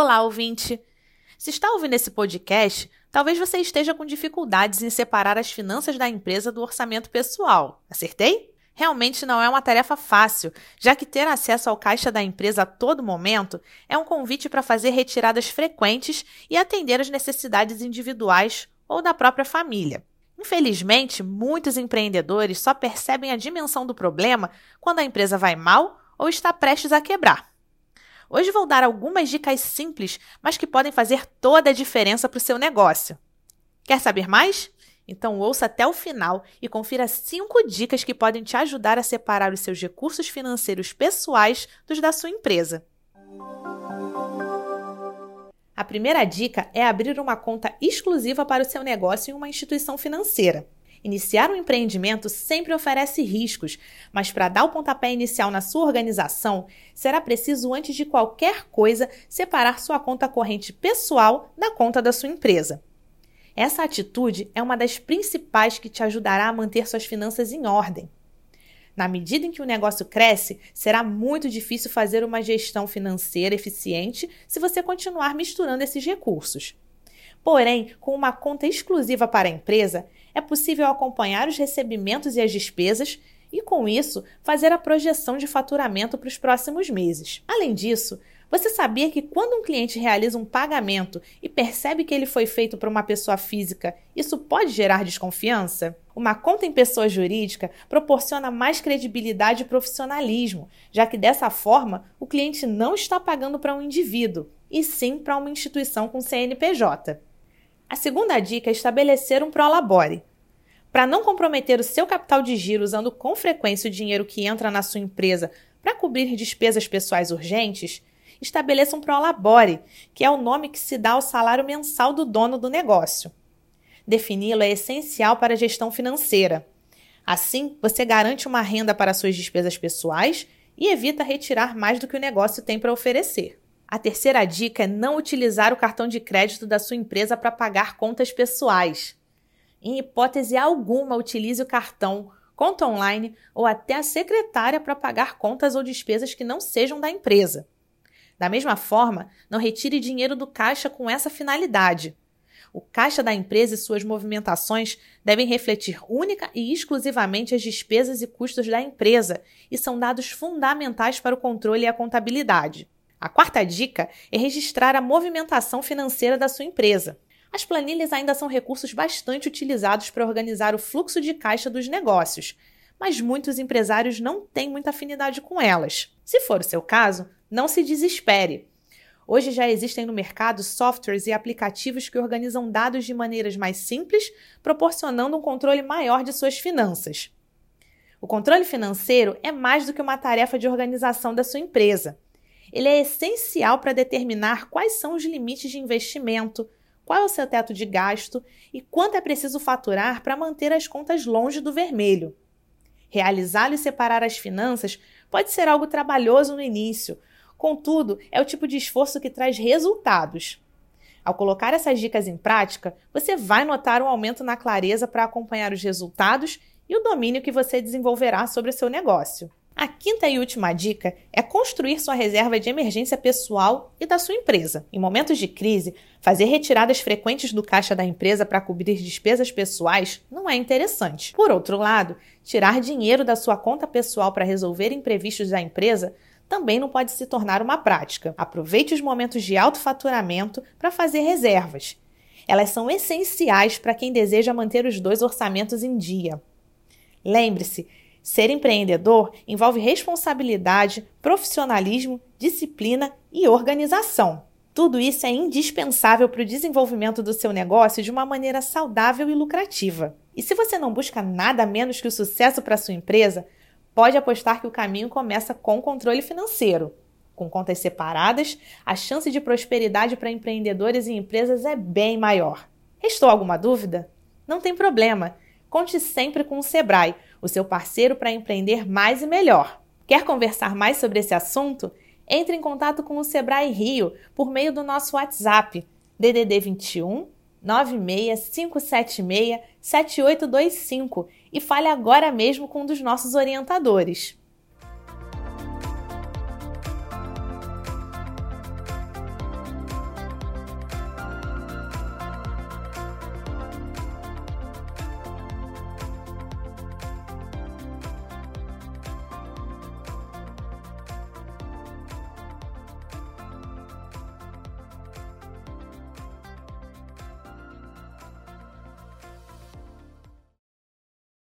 Olá, ouvinte! Se está ouvindo esse podcast, talvez você esteja com dificuldades em separar as finanças da empresa do orçamento pessoal. Acertei? Realmente não é uma tarefa fácil, já que ter acesso ao caixa da empresa a todo momento é um convite para fazer retiradas frequentes e atender às necessidades individuais ou da própria família. Infelizmente, muitos empreendedores só percebem a dimensão do problema quando a empresa vai mal ou está prestes a quebrar. Hoje vou dar algumas dicas simples, mas que podem fazer toda a diferença para o seu negócio. Quer saber mais? Então ouça até o final e confira cinco dicas que podem te ajudar a separar os seus recursos financeiros pessoais dos da sua empresa. A primeira dica é abrir uma conta exclusiva para o seu negócio em uma instituição financeira. Iniciar um empreendimento sempre oferece riscos, mas para dar o pontapé inicial na sua organização, será preciso, antes de qualquer coisa, separar sua conta corrente pessoal da conta da sua empresa. Essa atitude é uma das principais que te ajudará a manter suas finanças em ordem. Na medida em que o negócio cresce, será muito difícil fazer uma gestão financeira eficiente se você continuar misturando esses recursos. Porém, com uma conta exclusiva para a empresa, é possível acompanhar os recebimentos e as despesas e, com isso, fazer a projeção de faturamento para os próximos meses. Além disso, você sabia que quando um cliente realiza um pagamento e percebe que ele foi feito por uma pessoa física, isso pode gerar desconfiança? Uma conta em pessoa jurídica proporciona mais credibilidade e profissionalismo, já que dessa forma o cliente não está pagando para um indivíduo, e sim para uma instituição com CNPJ. A segunda dica é estabelecer um prolabore. Para não comprometer o seu capital de giro usando com frequência o dinheiro que entra na sua empresa para cobrir despesas pessoais urgentes, estabeleça um prolabore, que é o nome que se dá ao salário mensal do dono do negócio. Defini-lo é essencial para a gestão financeira. Assim, você garante uma renda para suas despesas pessoais e evita retirar mais do que o negócio tem para oferecer. A terceira dica é não utilizar o cartão de crédito da sua empresa para pagar contas pessoais. Em hipótese alguma, utilize o cartão, conta online ou até a secretária para pagar contas ou despesas que não sejam da empresa. Da mesma forma, não retire dinheiro do caixa com essa finalidade. O caixa da empresa e suas movimentações devem refletir única e exclusivamente as despesas e custos da empresa e são dados fundamentais para o controle e a contabilidade. A quarta dica é registrar a movimentação financeira da sua empresa. As planilhas ainda são recursos bastante utilizados para organizar o fluxo de caixa dos negócios, mas muitos empresários não têm muita afinidade com elas. Se for o seu caso, não se desespere. Hoje já existem no mercado softwares e aplicativos que organizam dados de maneiras mais simples, proporcionando um controle maior de suas finanças. O controle financeiro é mais do que uma tarefa de organização da sua empresa. Ele é essencial para determinar quais são os limites de investimento, qual é o seu teto de gasto e quanto é preciso faturar para manter as contas longe do vermelho. Realizar e separar as finanças pode ser algo trabalhoso no início, contudo, é o tipo de esforço que traz resultados. Ao colocar essas dicas em prática, você vai notar um aumento na clareza para acompanhar os resultados e o domínio que você desenvolverá sobre o seu negócio. A quinta e última dica é construir sua reserva de emergência pessoal e da sua empresa. Em momentos de crise, fazer retiradas frequentes do caixa da empresa para cobrir despesas pessoais não é interessante. Por outro lado, tirar dinheiro da sua conta pessoal para resolver imprevistos da empresa também não pode se tornar uma prática. Aproveite os momentos de alto faturamento para fazer reservas. Elas são essenciais para quem deseja manter os dois orçamentos em dia. Lembre-se Ser empreendedor envolve responsabilidade, profissionalismo, disciplina e organização. Tudo isso é indispensável para o desenvolvimento do seu negócio de uma maneira saudável e lucrativa. E se você não busca nada menos que o sucesso para sua empresa, pode apostar que o caminho começa com o controle financeiro. Com contas separadas, a chance de prosperidade para empreendedores e empresas é bem maior. Restou alguma dúvida? Não tem problema. Conte sempre com o Sebrae, o seu parceiro para empreender mais e melhor. Quer conversar mais sobre esse assunto? Entre em contato com o Sebrae Rio por meio do nosso WhatsApp DDD 21 96576 7825 e fale agora mesmo com um dos nossos orientadores.